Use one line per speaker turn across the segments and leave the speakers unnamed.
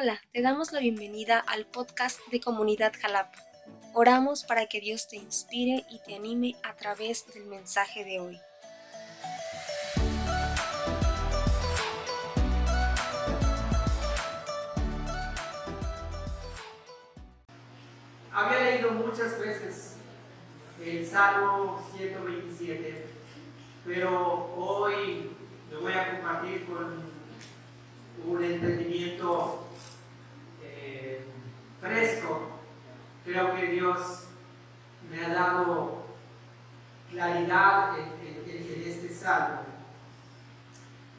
Hola, te damos la bienvenida al podcast de Comunidad Jalapa. Oramos para que Dios te inspire y te anime a través del mensaje de hoy.
Había leído muchas veces el Salmo 127, pero hoy lo voy a compartir con un entendimiento fresco. Creo que Dios me ha dado claridad en, en este salmo.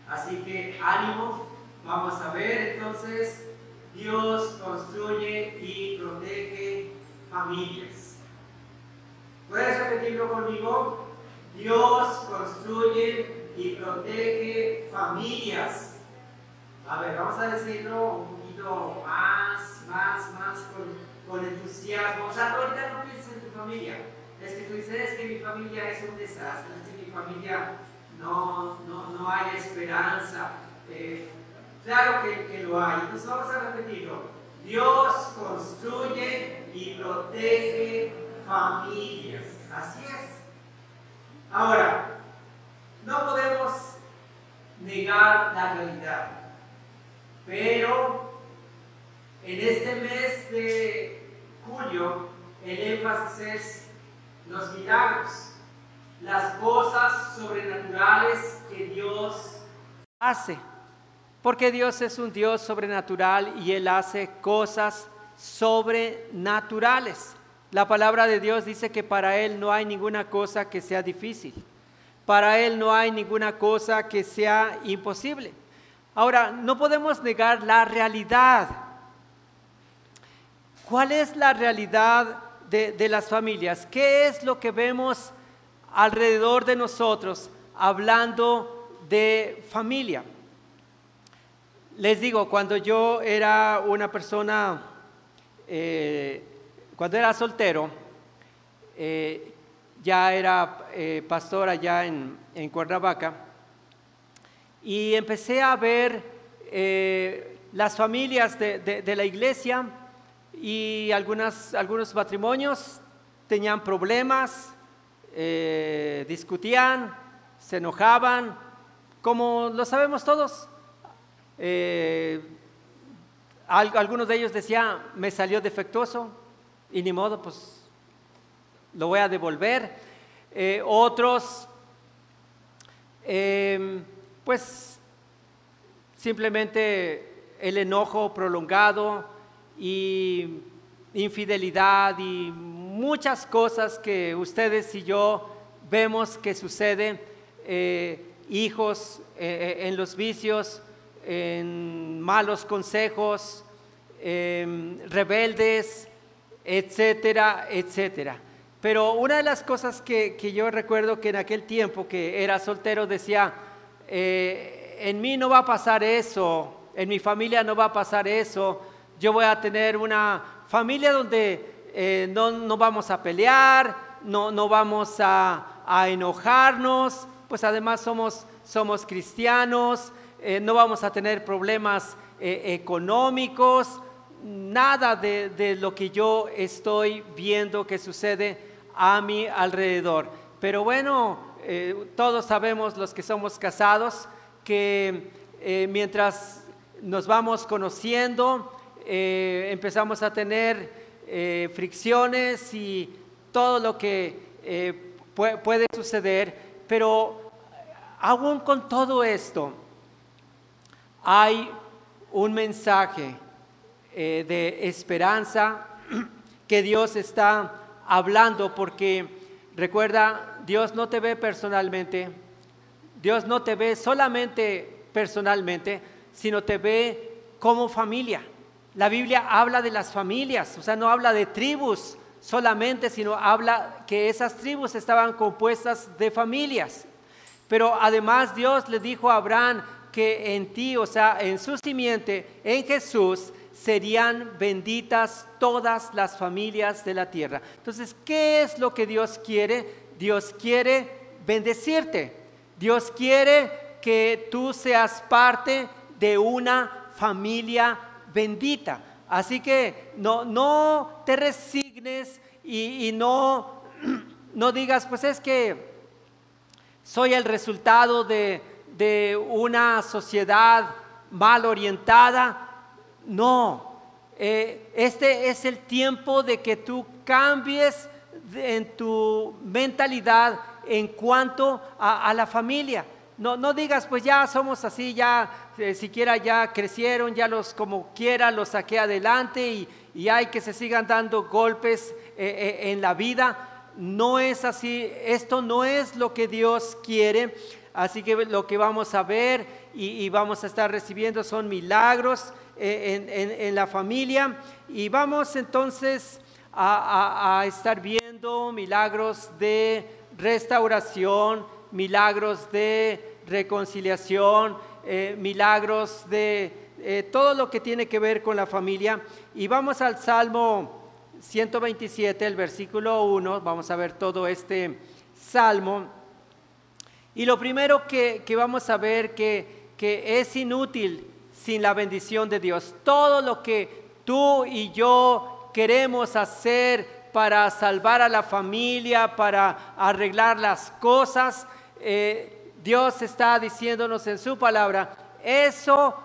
Así que ánimo, vamos a ver entonces, Dios construye y protege familias. ¿Puedes repetirlo conmigo? Dios construye y protege familias. A ver, vamos a decirlo un poquito más, más, más con, con entusiasmo. O sea, ahorita no pienses en tu familia. Es que tú dices, es que mi familia es un desastre, es que mi familia no, no, no hay esperanza. Eh, claro que, lo hay. Entonces vamos a. Dios construye y protege familias. Así es. Ahora, no podemos negar la realidad. Pero en este mes de julio el énfasis es los milagros, las cosas sobrenaturales que Dios hace. Porque Dios es un Dios sobrenatural y Él hace cosas sobrenaturales. La palabra de Dios dice que para Él no hay ninguna cosa que sea difícil. Para Él no hay ninguna cosa que sea imposible. Ahora, no podemos negar la realidad. ¿Cuál es la realidad de, las familias? ¿Qué es lo que vemos alrededor de nosotros hablando de familia? Les digo, cuando yo era una persona, eh, cuando era soltero, eh, ya era eh, pastor allá en, Cuernavaca, y empecé a ver eh, las familias de, la iglesia y algunas, algunos matrimonios tenían problemas, eh, discutían, se enojaban, como lo sabemos todos. Eh, algunos de ellos decían, me salió defectuoso y ni modo, pues lo voy a devolver. otros pues simplemente el enojo prolongado y infidelidad y muchas cosas que ustedes y yo vemos que suceden, eh, hijos eh, eh, en los vicios, en malos consejos, em, rebeldes, etcétera, etcétera. Pero una de las cosas que, que yo recuerdo que en aquel tiempo que era soltero decía, en mí no va a pasar eso, en mi familia no va a pasar eso, yo voy a tener una familia donde eh, no, vamos a pelear, no, no vamos a, enojarnos, pues además somos, somos cristianos, eh, no vamos a tener problemas económicos, nada de, de, lo que yo estoy viendo que sucede a mi alrededor. Pero bueno, eh, todos sabemos los que somos casados que eh, mientras nos vamos conociendo, eh, empezamos a tener fricciones y todo lo que puede suceder, pero aún con todo esto, hay un mensaje de esperanza que Dios está hablando porque recuerda Dios no te ve personalmente, Dios no te ve solamente personalmente, sino te ve como familia. La Biblia habla de las familias, o sea, no habla de tribus solamente, sino habla que esas tribus estaban compuestas de familias. Pero además Dios le dijo a Abraham que en ti, o sea, en su simiente, en Jesús, serían benditas todas las familias de la tierra. Entonces, ¿qué es lo que Dios quiere? Dios quiere bendecirte. Dios quiere que tú seas parte de una familia bendita. Así que no, no te resignes y, no, no digas, pues es que soy el resultado de, de una sociedad mal orientada. No, eh, este es el tiempo de que tú cambies en tu mentalidad en cuanto a, la familia. No, no, digas, pues ya somos así, ya eh, siquiera ya crecieron, ya los como quiera los saqué adelante y, hay que se sigan dando golpes eh, en la vida. No es así, esto no es lo que Dios quiere. Así que lo que vamos a ver y, vamos a estar recibiendo son milagros eh, en, la familia. Y vamos entonces a, estar viendo milagros de restauración, milagros de reconciliación, eh, milagros de eh, todo lo que tiene que ver con la familia. Y vamos al Salmo 127, el versículo 1, vamos a ver todo este salmo. Y lo primero que, vamos a ver que, que es inútil sin la bendición de Dios. Todo lo que tú y yo queremos hacer para salvar a la familia, para arreglar las cosas, eh, Dios está diciéndonos en su palabra, eso,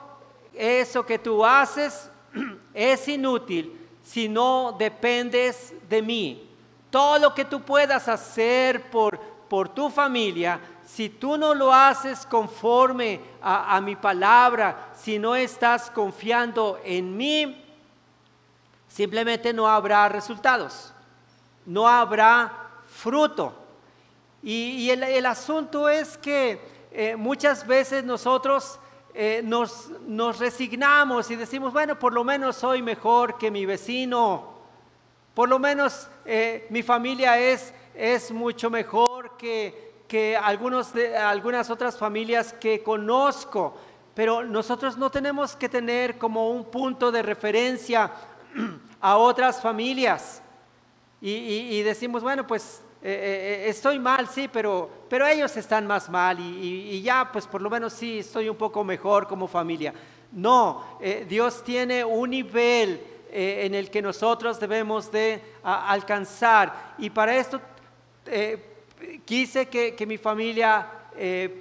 eso que tú haces es inútil si no dependes de mí. Todo lo que tú puedas hacer por, por tu familia, si tú no lo haces conforme a, mi palabra, si no estás confiando en mí, simplemente no habrá resultados, no habrá fruto. Y, el, asunto es que eh, muchas veces nosotros eh, nos, resignamos y decimos, bueno, por lo menos soy mejor que mi vecino, por lo menos eh, mi familia es, es mucho mejor que, que algunos algunas otras familias que conozco, pero nosotros no tenemos que tener como un punto de referencia a otras familias. Y, decimos, bueno, pues eh, eh, eh, estoy mal, sí, pero, pero ellos están más mal y, ya, pues por lo menos sí, estoy un poco mejor como familia. No, Dios tiene un nivel en el que nosotros debemos de alcanzar y para esto quise que, mi familia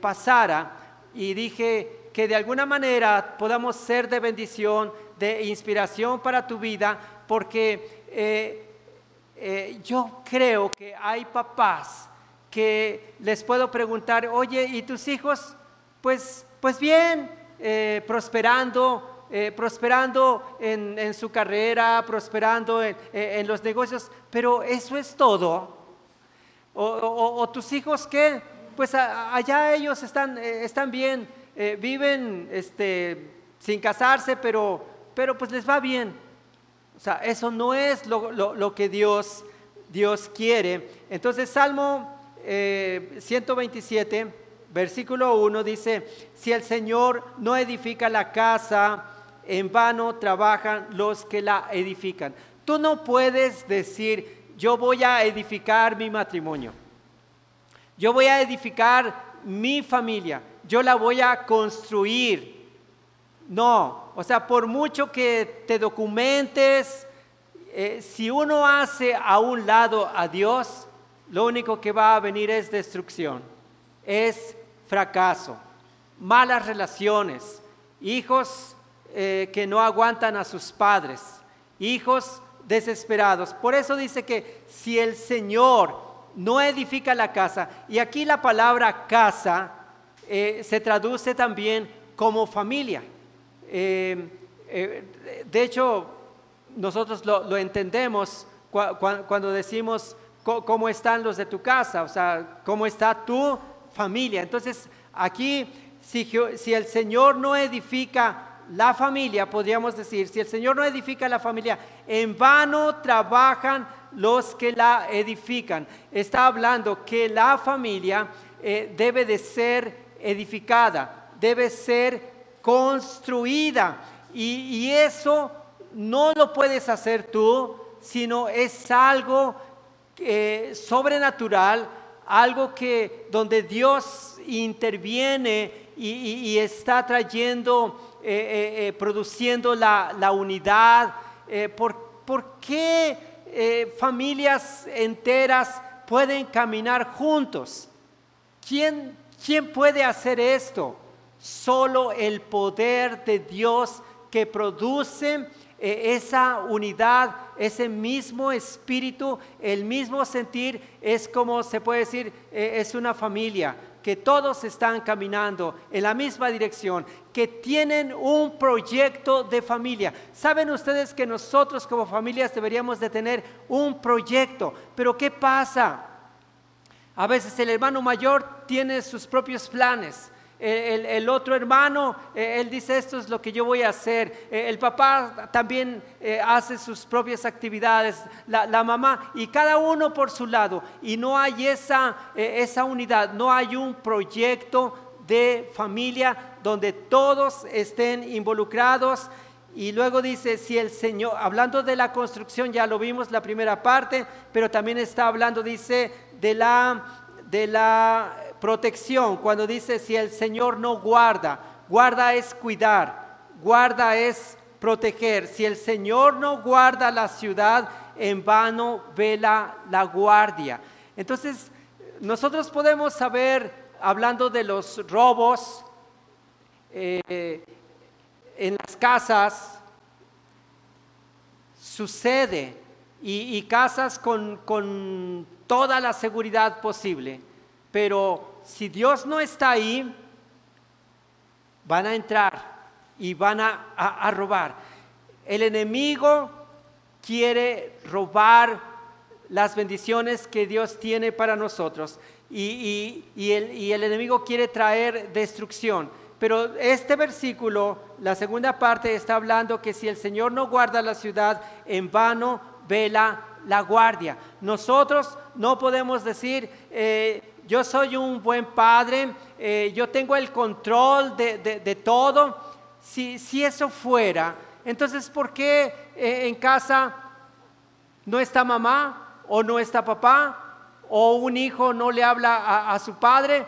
pasara y dije que de alguna manera podamos ser de bendición, de inspiración para tu vida, porque eh, eh, yo creo que hay papás que les puedo preguntar, oye, ¿y tus hijos? Pues, pues bien, prosperando, prosperando en, su carrera, prosperando en los negocios, pero eso es todo. O, tus hijos que, pues allá ellos están, eh, están bien, eh, viven este, sin casarse, pero, pero pues les va bien. O sea, eso no es lo, que Dios, Dios quiere. Entonces, Salmo 127, eh, versículo 1 dice, si el Señor no edifica la casa, en vano trabajan los que la edifican. Tú no puedes decir, yo voy a edificar mi matrimonio. Yo voy a edificar mi familia. Yo la voy a construir. No, o sea, por mucho que te documentes, eh, si uno hace a un lado a Dios, lo único que va a venir es destrucción, es fracaso, malas relaciones, hijos eh, que no aguantan a sus padres, hijos desesperados. Por eso dice que si el Señor no edifica la casa, y aquí la palabra casa eh, se traduce también como familia. Eh, eh, de hecho, nosotros lo, entendemos cuando decimos cómo están los de tu casa, o sea, cómo está tu familia. Entonces, aquí, si, el Señor no edifica la familia, podríamos decir, si el Señor no edifica la familia, en vano trabajan los que la edifican. Está hablando que la familia eh, debe de ser edificada, debe ser construida. Y, eso no lo puedes hacer tú, sino es algo eh, sobrenatural, algo que donde Dios interviene y está trayendo eh, eh, produciendo la, unidad? ¿por, ¿Por qué familias enteras pueden caminar juntos? ¿Quién, ¿Quién puede hacer esto? Solo el poder de Dios que produce esa unidad, ese mismo espíritu, el mismo sentir, es como se puede decir, es una familia que todos están caminando en la misma dirección, que tienen un proyecto de familia. Saben ustedes que nosotros como familias deberíamos de tener un proyecto, pero ¿qué pasa? A veces el hermano mayor tiene sus propios planes el, otro hermano, eh, él dice, esto es lo que yo voy a hacer. Eh, el papá también eh, hace sus propias actividades, la, mamá, y cada uno por su lado. Y no hay esa, esa unidad, no hay un proyecto de familia donde todos estén involucrados. Y luego dice, si el Señor, hablando de la construcción, ya lo vimos la primera parte, pero también está hablando, dice, de la, de la protección, cuando dice si el Señor no guarda, guarda es cuidar, guarda es proteger. Si el Señor no guarda la ciudad, en vano vela la guardia. Entonces, nosotros podemos saber, hablando de los robos eh, en las casas, sucede y, casas con, con toda la seguridad posible, pero si Dios no está ahí, van a entrar y van a, robar. El enemigo quiere robar las bendiciones que Dios tiene para nosotros y, el, y, el, enemigo quiere traer destrucción. Pero este versículo, la segunda parte, está hablando que si el Señor no guarda la ciudad, en vano vela la guardia. Nosotros no podemos decir, eh, yo soy un buen padre, eh, yo tengo el control de, todo. Si, si, eso fuera, entonces ¿por qué eh, en casa no está mamá o no está papá? ¿O un hijo no le habla a, su padre?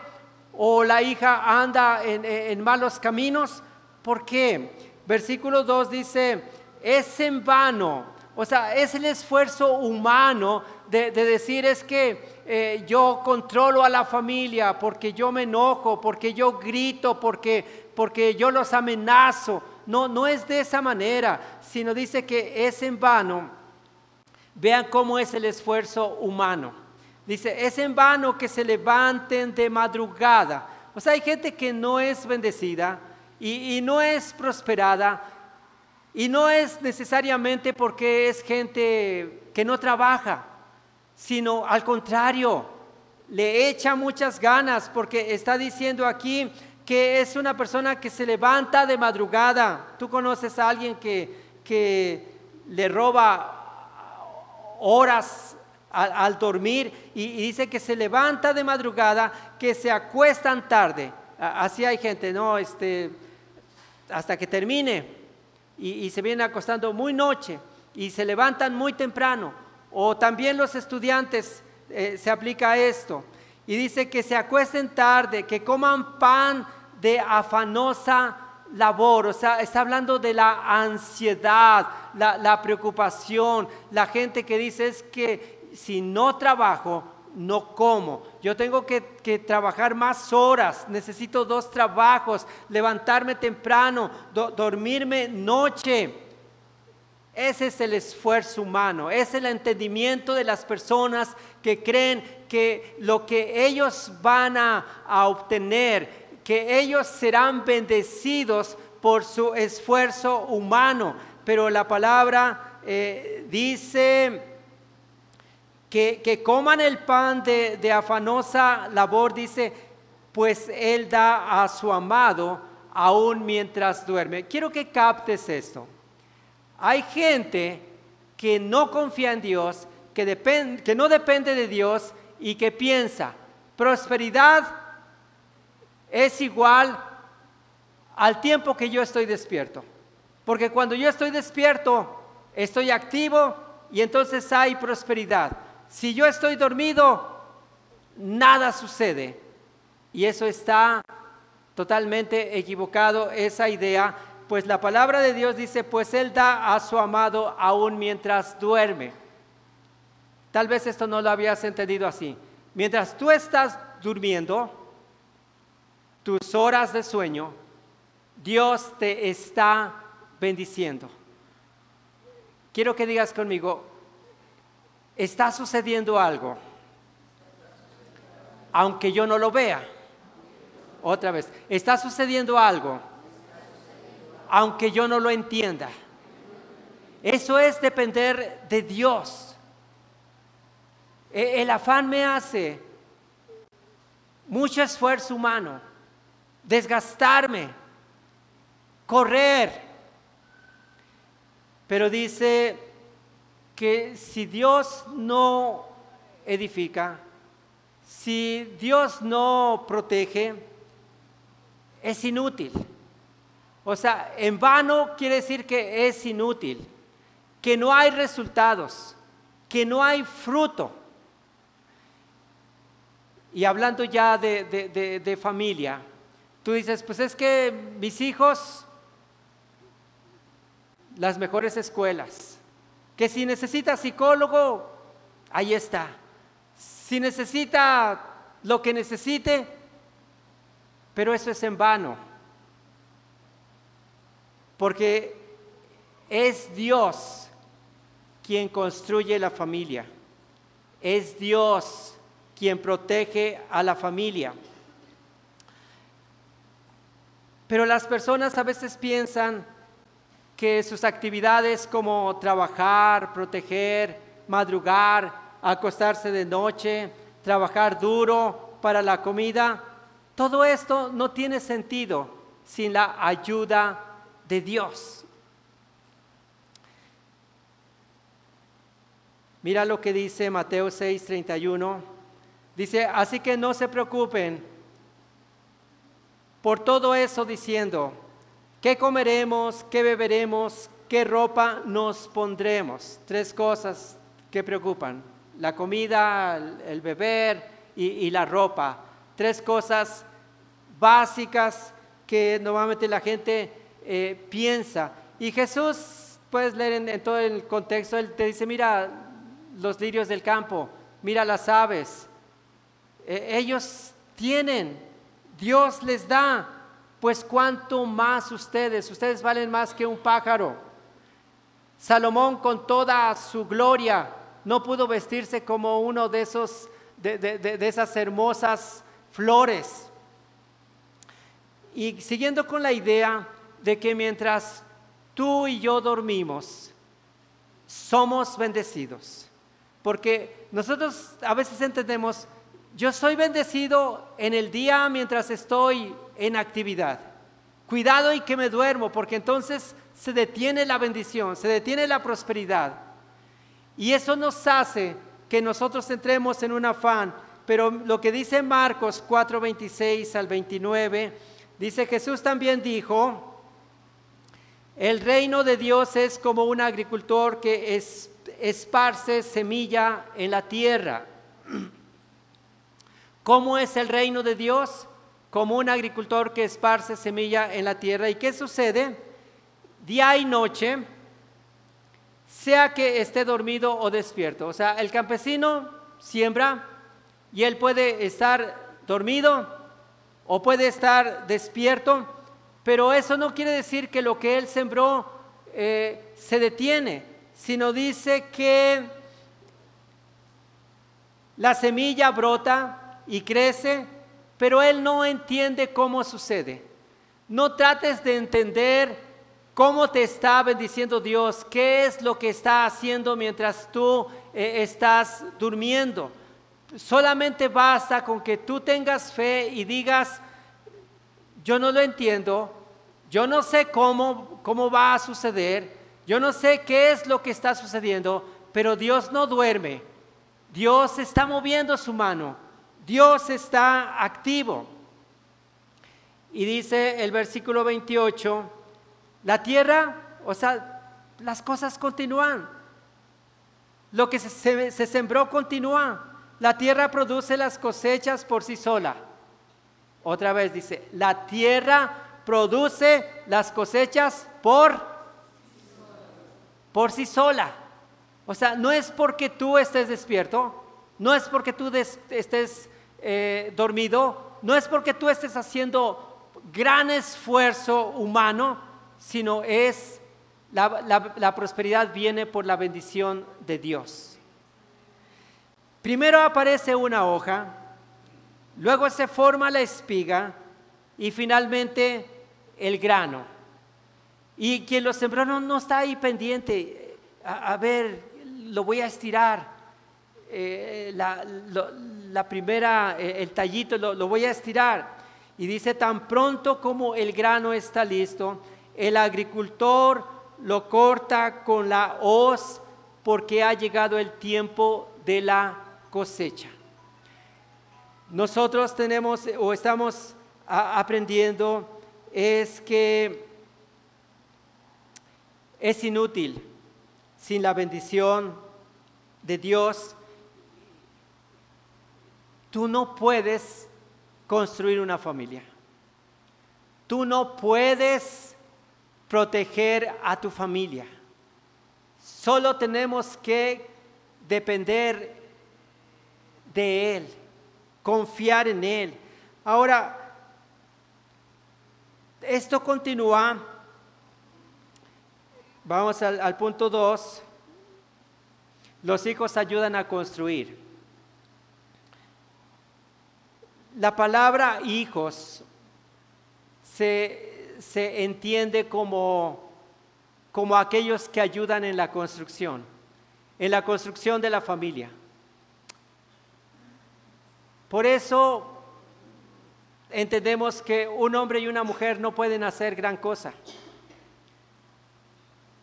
¿O la hija anda en, malos caminos? ¿Por qué? Versículo 2 dice, es en vano, o sea, es el esfuerzo humano de decir es que eh, yo controlo a la familia, porque yo me enojo, porque yo grito, porque, porque yo los amenazo. No, no es de esa manera, sino dice que es en vano. Vean cómo es el esfuerzo humano. Dice, es en vano que se levanten de madrugada. O sea, hay gente que no es bendecida y, y no es prosperada y no es necesariamente porque es gente que no trabaja sino al contrario, le echa muchas ganas porque está diciendo aquí que es una persona que se levanta de madrugada. Tú conoces a alguien que, que le roba horas al, dormir y, dice que se levanta de madrugada, que se acuestan tarde. Así hay gente, ¿no? Este, hasta que termine y, se viene acostando muy noche y se levantan muy temprano o también los estudiantes eh, se aplica esto. Y dice que se acuesten tarde, que coman pan de afanosa labor. O sea, está hablando de la ansiedad, la, preocupación. La gente que dice es que si no trabajo, no como. Yo tengo que, trabajar más horas, necesito dos trabajos, levantarme temprano, dormirme noche. Ese es el esfuerzo humano, es el entendimiento de las personas que creen que lo que ellos van a, obtener, que ellos serán bendecidos por su esfuerzo humano. Pero la palabra eh, dice que, coman el pan de, afanosa labor, dice, pues Él da a su amado aún mientras duerme. Quiero que captes esto. Hay gente que no confía en Dios, que, que no depende de Dios y que piensa, prosperidad es igual al tiempo que yo estoy despierto. Porque cuando yo estoy despierto, estoy activo y entonces hay prosperidad. Si yo estoy dormido, nada sucede. Y eso está totalmente equivocado, esa idea pues la palabra de Dios dice, pues Él da a su amado aún mientras duerme. Tal vez esto no lo habías entendido así. Mientras tú estás durmiendo, tus horas de sueño, Dios te está bendiciendo. Quiero que digas conmigo, está sucediendo algo, aunque yo no lo vea. Otra vez, está sucediendo algo, aunque yo no lo entienda. Eso es depender de Dios. E, el afán me hace mucho esfuerzo humano, desgastarme, correr. Pero dice que si Dios no edifica, si Dios no protege, es inútil. O sea, en vano quiere decir que es inútil, que no hay resultados, que no hay fruto. Y hablando ya de, familia, tú dices, pues es que mis hijos, las mejores escuelas, que si necesita psicólogo, ahí está. Si necesita lo que necesite, pero eso es en vano. Porque es Dios quien construye la familia. Es Dios quien protege a la familia. Pero las personas a veces piensan que sus actividades como trabajar, proteger, madrugar, acostarse de noche, trabajar duro para la comida, todo esto no tiene sentido sin la ayuda de Dios. Mira lo que dice Mateo 6:31. Dice, así que no se preocupen por todo eso diciendo, ¿qué comeremos? ¿Qué beberemos? ¿Qué ropa nos pondremos? Tres cosas que preocupan. La comida, el beber y, la ropa. Tres cosas básicas que normalmente la gente eh, piensa. Y Jesús, puedes leer en, todo el contexto, él te dice, mira los lirios del campo, mira las aves, e, ellos tienen, Dios les da, pues cuánto más ustedes, ustedes valen más que un pájaro. Salomón con toda su gloria no pudo vestirse como uno de esos de, esas hermosas flores. Y siguiendo con la idea de que mientras tú y yo dormimos, somos bendecidos. Porque nosotros a veces entendemos, yo soy bendecido en el día mientras estoy en actividad. Cuidado y que me duermo, porque entonces se detiene la bendición, se detiene la prosperidad. Y eso nos hace que nosotros entremos en un afán. Pero lo que dice Marcos 4:26 al 29, dice Jesús también dijo, el reino de Dios es como un agricultor que esparce semilla en la tierra. ¿Cómo es el reino de Dios? Como un agricultor que esparce semilla en la tierra. ¿Y qué sucede? Día y noche, sea que esté dormido o despierto. O sea, el campesino siembra y él puede estar dormido o puede estar despierto, pero eso no quiere decir que lo que él sembró eh, se detiene, sino dice que la semilla brota, y crece, pero él no entiende cómo sucede. No trates de entender cómo te está bendiciendo Dios, qué es lo que está haciendo mientras tú eh, estás durmiendo. Solamente basta con que tú tengas fe y digas, yo no lo entiendo, yo no sé cómo, cómo va a suceder, yo no sé qué es lo que está sucediendo, pero Dios no duerme, Dios está moviendo su mano. Dios está activo. Y dice el versículo 28, la tierra, o sea, las cosas continúan. Lo que se, sembró continúa. La tierra produce las cosechas por sí sola. Otra vez dice, la tierra produce las cosechas por, por sí sola. O sea, no es porque tú estés despierto, no es porque tú estés eh, dormido, no es porque tú estés haciendo gran esfuerzo humano, sino es la, prosperidad viene por la bendición de Dios. Primero aparece una hoja, luego se forma la espiga y finalmente el grano. Y quien lo sembró no, está ahí pendiente, a, ver, lo voy a estirar, eh, primera, eh, el tallito lo, lo voy a estirar. Y dice, tan pronto como el grano está listo, el agricultor lo corta con la hoz porque ha llegado el tiempo de la cosecha. Nosotros tenemos o estamos aprendiendo es que es inútil sin la bendición de Dios. Tú no puedes construir una familia. Tú no puedes proteger a tu familia. Solo tenemos que depender de Él, confiar en Él. Ahora, esto continúa. Vamos al, punto 2. Los hijos ayudan a construir. La palabra hijos se, se entiende como, como aquellos que ayudan en la construcción, en la construcción de la familia. Por eso entendemos que un hombre y una mujer no pueden hacer gran cosa.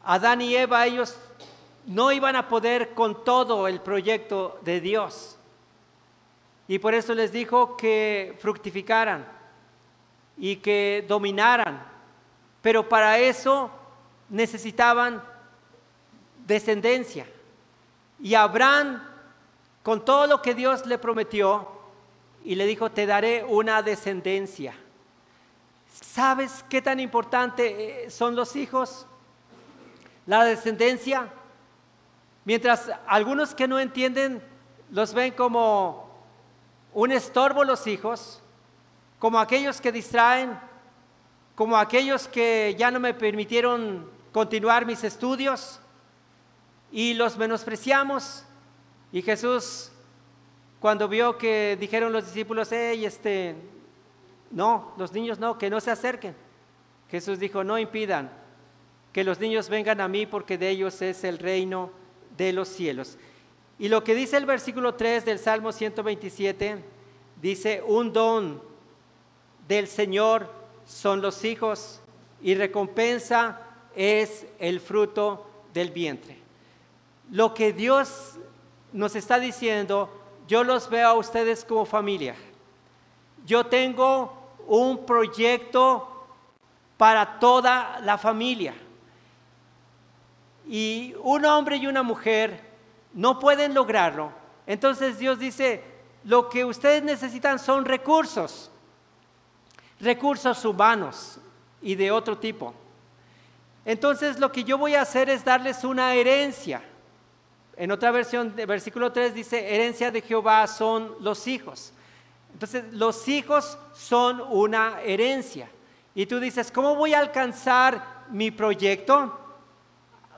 Adán y Eva, ellos no iban a poder con todo el proyecto de Dios. Y por eso les dijo que fructificaran y que dominaran. Pero para eso necesitaban descendencia. Y Abraham, con todo lo que Dios le prometió, y le dijo, te daré una descendencia. ¿Sabes qué tan importante eh, son los hijos? La descendencia. Mientras algunos que no entienden los ven como un estorbo los hijos, como aquellos que distraen, como aquellos que ya no me permitieron continuar mis estudios y los menospreciamos. Y Jesús, cuando vio que dijeron los discípulos, hey, este, no, los niños no, que no se acerquen. Jesús dijo, no impidan que los niños vengan a mí porque de ellos es el reino de los cielos. Y lo que dice el versículo 3 del Salmo 127, dice, un don del Señor son los hijos y recompensa es el fruto del vientre. Lo que Dios nos está diciendo, yo los veo a ustedes como familia. Yo tengo un proyecto para toda la familia. Y un hombre y una mujer no pueden lograrlo. Entonces Dios dice, lo que ustedes necesitan son recursos, recursos humanos y de otro tipo. Entonces lo que yo voy a hacer es darles una herencia. En otra versión, de versículo 3 dice, herencia de Jehová son los hijos. Entonces los hijos son una herencia. Y tú dices, ¿cómo voy a alcanzar mi proyecto?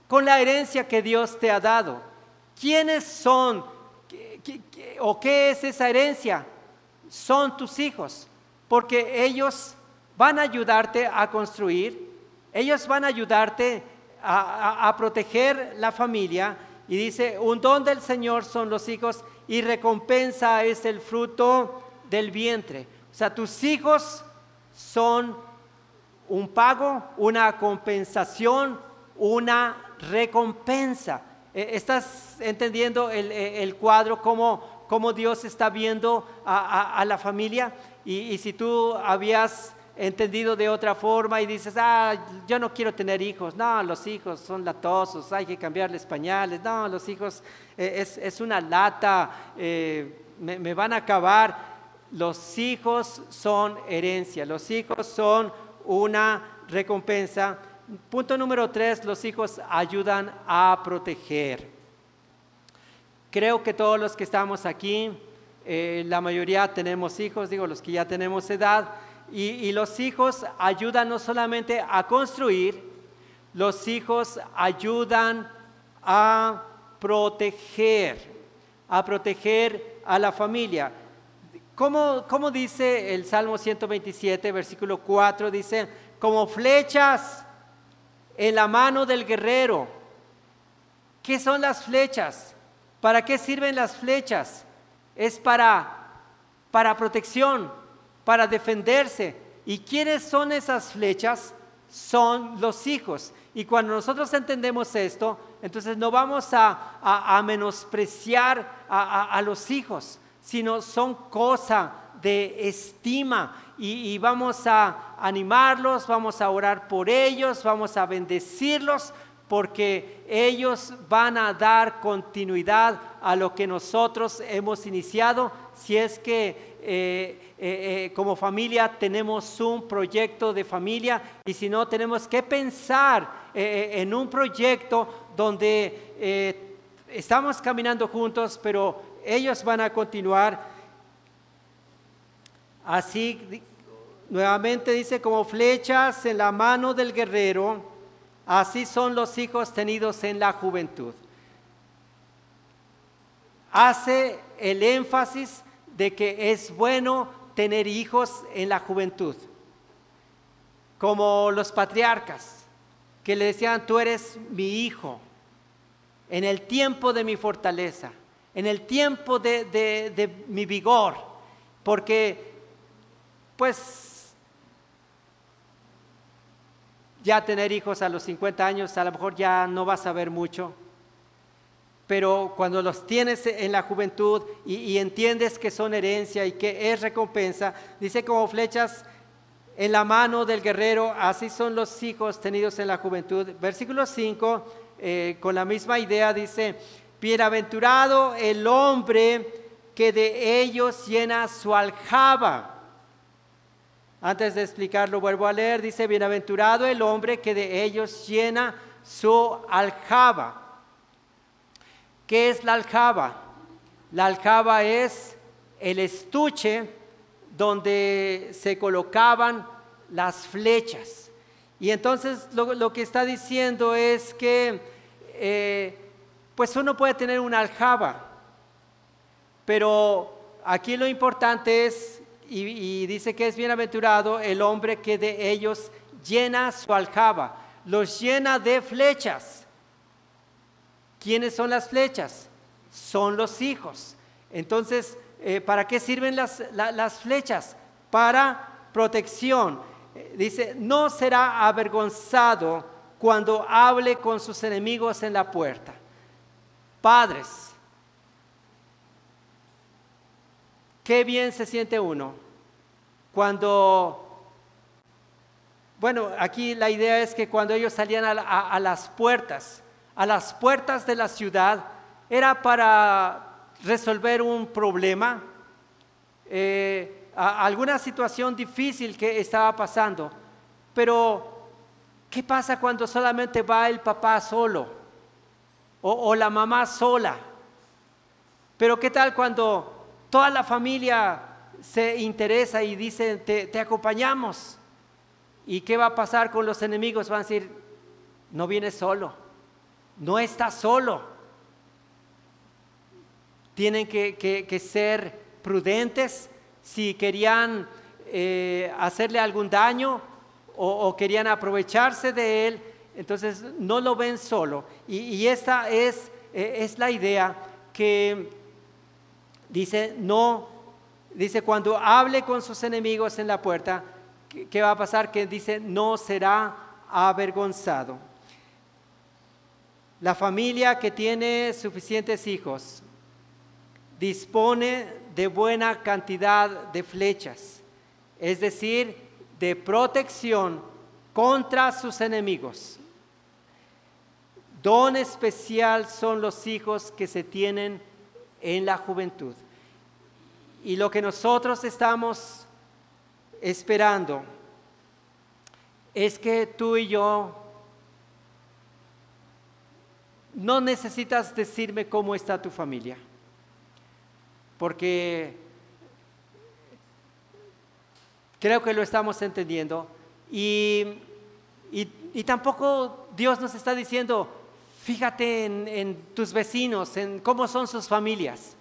Con la herencia que Dios te ha dado. ¿Quiénes son o qué es esa herencia? Son tus hijos, porque ellos van a ayudarte a construir, ellos van a ayudarte a, proteger la familia. Y dice, un don del Señor son los hijos y recompensa es el fruto del vientre. O sea, tus hijos son un pago, una compensación, una recompensa. Eh, ¿Estás entendiendo el, eh, cuadro, cómo, cómo, Dios está viendo a, la familia? Y, si tú habías entendido de otra forma y dices, ah, yo no quiero tener hijos, no, los hijos son latosos, hay que cambiarles pañales, no, los hijos eh, es, una lata, me, me van a acabar. Los hijos son herencia, los hijos son una recompensa. Punto número tres, los hijos ayudan a proteger. Creo que todos los que estamos aquí, eh, la mayoría tenemos hijos, digo los que ya tenemos edad, y, los hijos ayudan no solamente a construir, los hijos ayudan a proteger, a proteger a la familia. ¿Cómo, ¿Cómo, dice el Salmo 127, versículo 4? Dice, como flechas en la mano del guerrero. ¿Qué son las flechas? ¿Para qué sirven las flechas? Es para, para protección, para defenderse. ¿Y quiénes son esas flechas? Son los hijos. Y cuando nosotros entendemos esto, entonces no vamos a, menospreciar a, los hijos, sino son cosa de estima y, vamos a animarlos, vamos a orar por ellos, vamos a bendecirlos, porque ellos van a dar continuidad a lo que nosotros hemos iniciado, si es que eh, eh, eh, como familia tenemos un proyecto de familia y si no tenemos que pensar en un proyecto donde estamos caminando juntos, pero ellos van a continuar. Así, nuevamente dice, como flechas en la mano del guerrero, Así son los hijos tenidos en la juventud. Hace el énfasis de que es bueno tener hijos en la juventud, como los patriarcas que le decían, tú eres mi hijo, en el tiempo de mi fortaleza, en el tiempo de, de mi vigor, porque pues ya tener hijos a los 50 años, a lo mejor ya no vas a ver mucho, pero cuando los tienes en la juventud y, entiendes que son herencia y que es recompensa, dice como flechas en la mano del guerrero, así son los hijos tenidos en la juventud. Versículo 5, eh, con la misma idea, dice, bienaventurado el hombre que de ellos llena su aljaba. Antes de explicarlo, vuelvo a leer, dice, bienaventurado el hombre que de ellos llena su aljaba. ¿Qué es la aljaba? La aljaba es el estuche donde se colocaban las flechas. Y entonces lo, que está diciendo es que eh, pues uno puede tener una aljaba, pero aquí lo importante es y, dice que es bienaventurado el hombre que de ellos llena su aljaba, los llena de flechas. ¿Quiénes son las flechas? Son los hijos. Entonces, eh, ¿para qué sirven las, las flechas? Para protección. Eh, dice, no será avergonzado cuando hable con sus enemigos en la puerta. Padres, Qué bien se siente uno cuando, bueno, aquí la idea es que cuando ellos salían a, las puertas, a las puertas de la ciudad, era para resolver un problema, eh, alguna situación difícil que estaba pasando. Pero, ¿qué pasa cuando solamente va el papá solo o la mamá sola? Pero, ¿qué tal cuando toda la familia se interesa y dice, te, acompañamos. ¿Y qué va a pasar con los enemigos? Van a decir, no vienes solo, no estás solo. Tienen que, ser prudentes si querían eh, hacerle algún daño o, querían aprovecharse de él, entonces no lo ven solo. Y, esta es, eh, es la idea que Dice, no, dice, cuando hable con sus enemigos en la puerta, ¿qué va a pasar? Que dice, no será avergonzado. La familia que tiene suficientes hijos dispone de buena cantidad de flechas, es decir, de protección contra sus enemigos. Don especial son los hijos que se tienen en la juventud. Y lo que nosotros estamos esperando es que tú y yo no necesitas decirme cómo está tu familia, porque creo que lo estamos entendiendo y, tampoco Dios nos está diciendo, fíjate en, tus vecinos, en cómo son sus familias.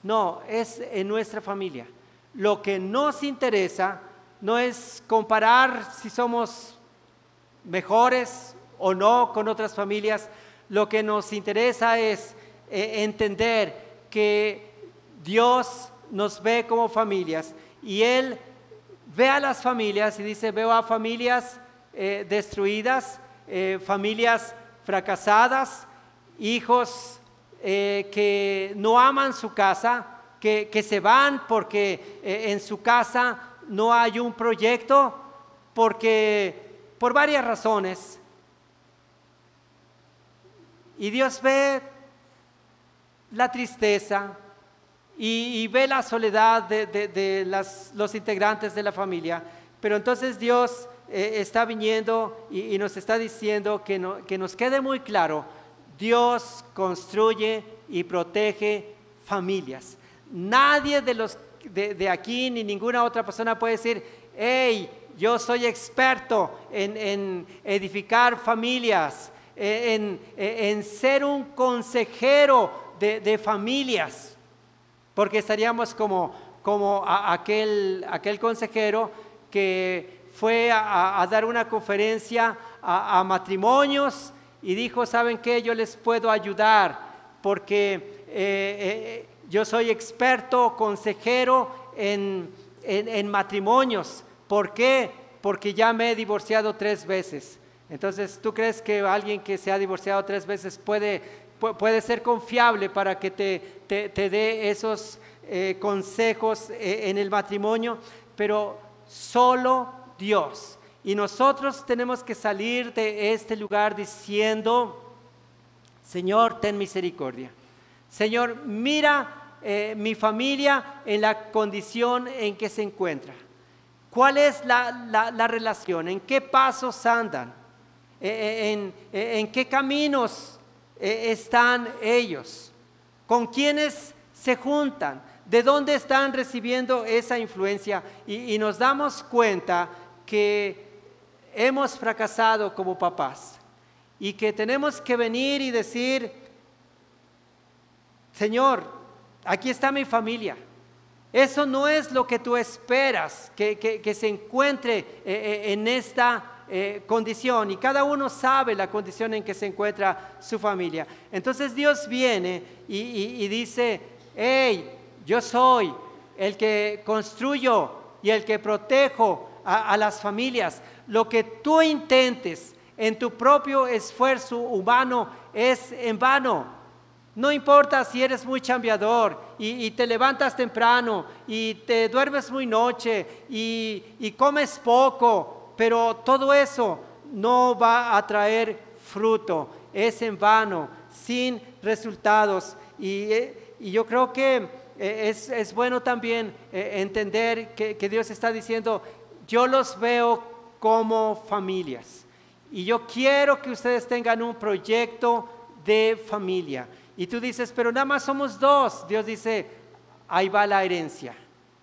No, es en nuestra familia. Lo que nos interesa no es comparar si somos mejores o no con otras familias, lo que nos interesa es eh, entender que Dios nos ve como familias y Él ve a las familias y dice, veo a familias eh, destruidas, eh, familias fracasadas, hijos que no aman su casa, que, que se van porque en su casa no hay un proyecto, porque por varias razones y Dios ve la tristeza y, ve la soledad de, los integrantes de la familia. Pero entonces Dios eh, está viniendo y, nos está diciendo que, que nos quede muy claro, Dios construye y protege familias. Nadie de los de, aquí ni ninguna otra persona puede decir, hey, yo soy experto en, en edificar familias, en, ser un consejero de, familias, porque estaríamos como, como aquel, aquel consejero que fue a, dar una conferencia a, matrimonios y dijo, ¿saben qué? Yo les puedo ayudar porque eh, eh, yo soy experto, consejero en, en matrimonios. ¿Por qué? Porque ya me he divorciado tres veces. Entonces, ¿tú crees que alguien que se ha divorciado tres veces puede, puede ser confiable para que te, te, dé esos eh, consejos en el matrimonio? Pero solo Dios. Y nosotros tenemos que salir de este lugar diciendo, Señor, ten misericordia. Señor, mira eh, mi familia en la condición en que se encuentra. ¿Cuál es la, la relación? ¿En qué pasos andan? Eh, eh, eh, en, qué caminos están ellos, con quiénes se juntan, de dónde están recibiendo esa influencia y, nos damos cuenta que hemos fracasado como papás y que tenemos que venir y decir, Señor, aquí está mi familia. Eso no es lo que tú esperas que, se encuentre en esta eh, condición y cada uno sabe la condición en que se encuentra su familia. Entonces Dios viene y, dice, hey, yo soy el que construyo y el que protejo a, las familias. Lo que tú intentes en tu propio esfuerzo humano es en vano. No importa si eres muy chambeador y, te levantas temprano y te duermes muy noche y, comes poco pero todo eso no va a traer fruto, es en vano, sin resultados. Y, eh, yo creo que eh, es, bueno también eh, entender que Dios está diciendo, yo los veo como familias. Y yo quiero que ustedes tengan un proyecto de familia. Y tú dices, pero nada más somos dos. Dios dice, ahí va la herencia.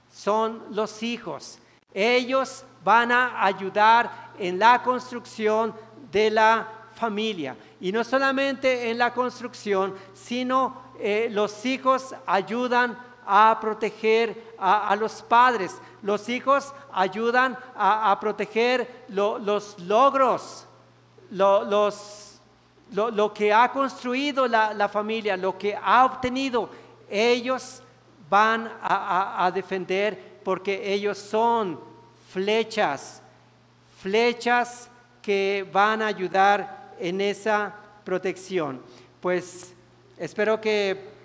Son los hijos. Ellos van a ayudar en la construcción de la familia. Y no solamente en la construcción, sino eh, los hijos ayudan a proteger a, los padres. Los hijos ayudan a, proteger los logros, lo, que ha construido la, familia, lo que ha obtenido. Ellos van a defender porque ellos son flechas, flechas que van a ayudar en esa protección. Pues espero que,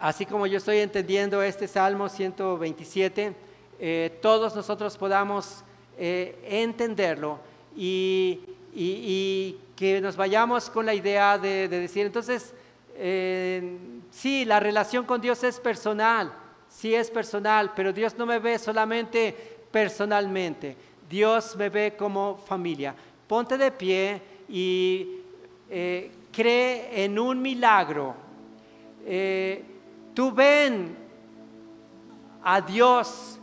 así como yo estoy entendiendo este Salmo 127, eh, todos nosotros podamos eh, entenderlo y, que nos vayamos con la idea de, decir, entonces, eh, sí, la relación con Dios es personal, sí es personal, pero Dios no me ve solamente personalmente. Dios me ve como familia. Ponte de pie y cree en un milagro. Tú ven a Dios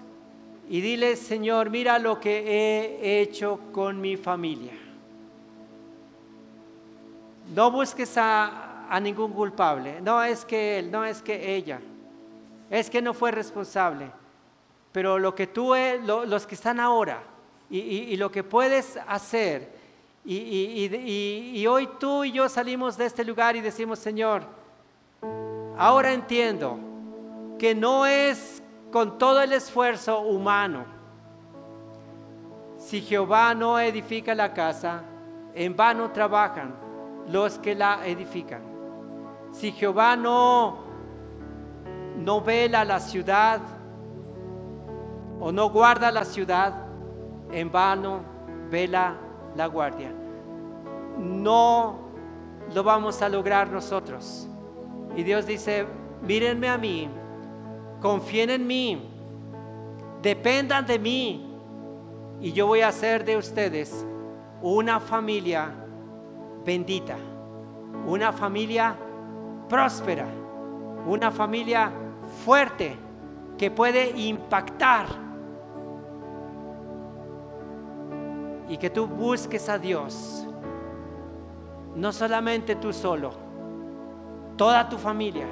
y dile, Señor, mira lo que he hecho con mi familia. No busques a, a ningún culpable. No es que él, no es que ella. Es que no fue responsable. Pero lo que tú, los que están ahora y, lo que puedes hacer, y hoy tú y yo salimos de este lugar y decimos, Señor, ahora entiendo que no es con todo el esfuerzo humano. Si Jehová no edifica la casa, en vano trabajan los que la edifican. Si Jehová no, no vela la ciudad o no guarda la ciudad, en vano vela la guardia. No lo vamos a lograr nosotros. Y Dios dice, mírenme a mí, confíen en mí, dependan de mí y yo voy a hacer de ustedes una familia bendita, una familia próspera, una familia fuerte que puede impactar. Y que tú busques a Dios, no solamente tú solo, toda tu familia